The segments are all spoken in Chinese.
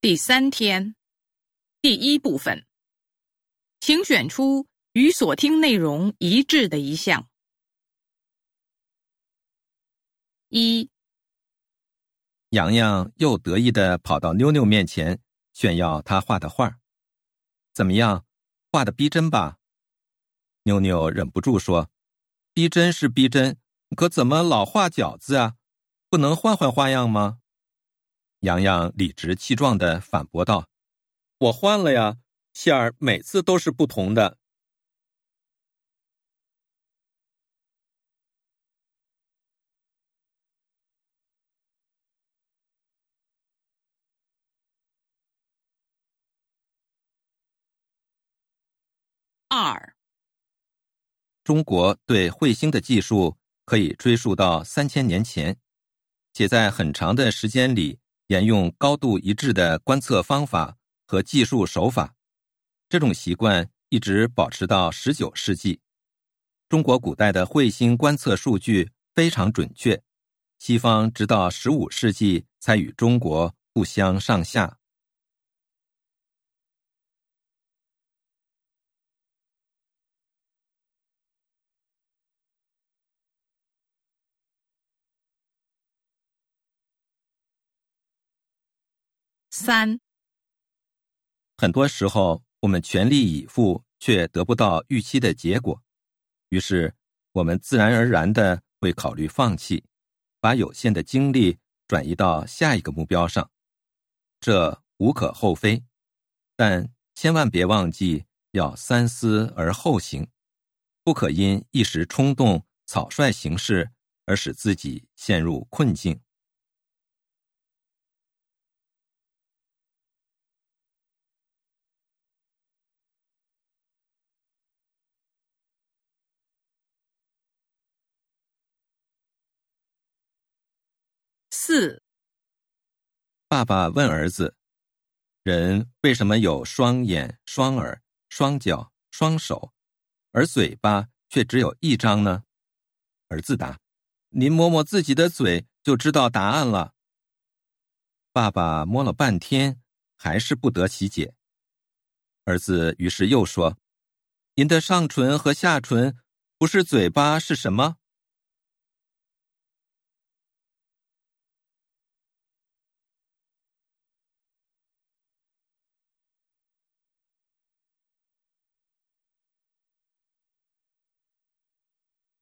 第三天，第一部分，请选出与所听内容一致的一项。一，洋洋又得意的跑到妞妞面前炫耀他画的画怎么样，画的逼真吧？妞妞忍不住说：“逼真是逼真，可怎么老画饺子啊？不能换换花样吗？”洋洋理直气壮的反驳道：“我换了呀，馅儿每次都是不同的。”二，中国对彗星的技术可以追溯到三千年前，且在很长的时间里。沿用高度一致的观测方法和技术手法，这种习惯一直保持到十九世纪。中国古代的彗星观测数据非常准确，西方直到十五世纪才与中国不相上下。三，很多时候我们全力以赴，却得不到预期的结果，于是我们自然而然的会考虑放弃，把有限的精力转移到下一个目标上，这无可厚非，但千万别忘记要三思而后行，不可因一时冲动、草率行事而使自己陷入困境。四，爸爸问儿子：“人为什么有双眼、双耳、双脚、双手，而嘴巴却只有一张呢？”儿子答：“您摸摸自己的嘴，就知道答案了。”爸爸摸了半天，还是不得其解。儿子于是又说：“您的上唇和下唇不是嘴巴是什么？”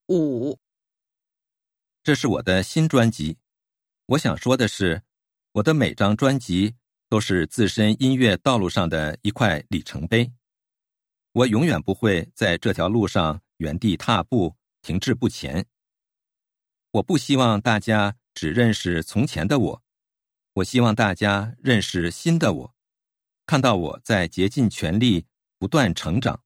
五，这是我的新专辑。我想说的是，我的每张专辑都是自身音乐道路上的一块里程碑。我永远不会在这条路上原地踏步、停滞不前。我不希望大家只认识从前的我，我希望大家认识新的我，看到我在竭尽全力、不断成长。